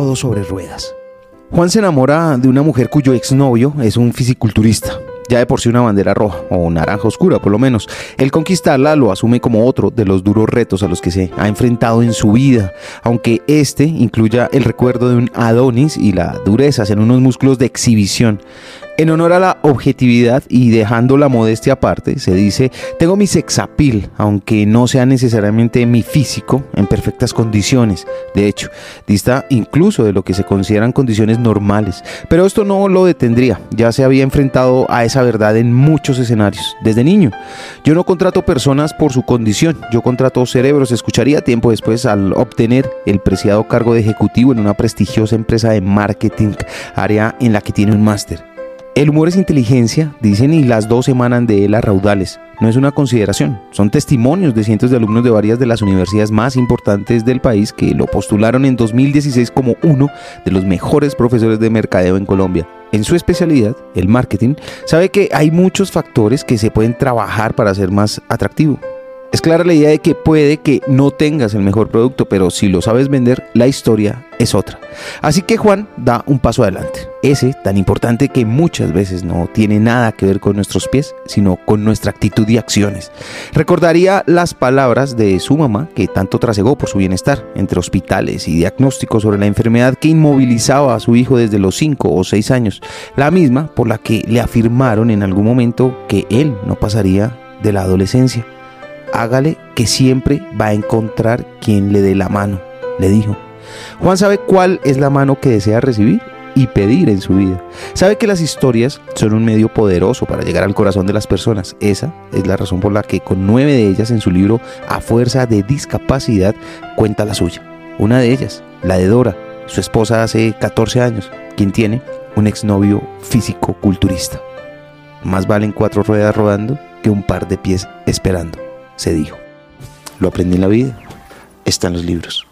todo sobre ruedas. Juan se enamora de una mujer cuyo exnovio es un fisiculturista ya de por sí una bandera roja o naranja oscura por lo menos. El conquistarla lo asume como otro de los duros retos a los que se ha enfrentado en su vida, aunque este incluya el recuerdo de un Adonis y la dureza en unos músculos de exhibición. En honor a la objetividad y dejando la modestia aparte, se dice, tengo mi sexapil, aunque no sea necesariamente mi físico, en perfectas condiciones. De hecho, dista incluso de lo que se consideran condiciones normales. Pero esto no lo detendría, ya se había enfrentado a esa verdad en muchos escenarios, desde niño. Yo no contrato personas por su condición, yo contrato cerebros, escucharía tiempo después al obtener el preciado cargo de ejecutivo en una prestigiosa empresa de marketing, área en la que tiene un máster. El humor es inteligencia, dicen, y las dos emanan de él a raudales. No es una consideración, son testimonios de cientos de alumnos de varias de las universidades más importantes del país que lo postularon en 2016 como uno de los mejores profesores de mercadeo en Colombia. En su especialidad, el marketing, sabe que hay muchos factores que se pueden trabajar para ser más atractivo. Es clara la idea de que puede que no tengas el mejor producto, pero si lo sabes vender, la historia es otra. Así que Juan da un paso adelante. Ese tan importante que muchas veces no tiene nada que ver con nuestros pies, sino con nuestra actitud y acciones. Recordaría las palabras de su mamá, que tanto trasegó por su bienestar, entre hospitales y diagnósticos sobre la enfermedad que inmovilizaba a su hijo desde los 5 o 6 años, la misma por la que le afirmaron en algún momento que él no pasaría de la adolescencia hágale que siempre va a encontrar quien le dé la mano, le dijo. Juan sabe cuál es la mano que desea recibir y pedir en su vida. Sabe que las historias son un medio poderoso para llegar al corazón de las personas. Esa es la razón por la que con nueve de ellas en su libro A Fuerza de Discapacidad cuenta la suya. Una de ellas, la de Dora, su esposa hace 14 años, quien tiene un exnovio físico-culturista. Más valen cuatro ruedas rodando que un par de pies esperando se dijo. Lo aprendí en la vida, está en los libros.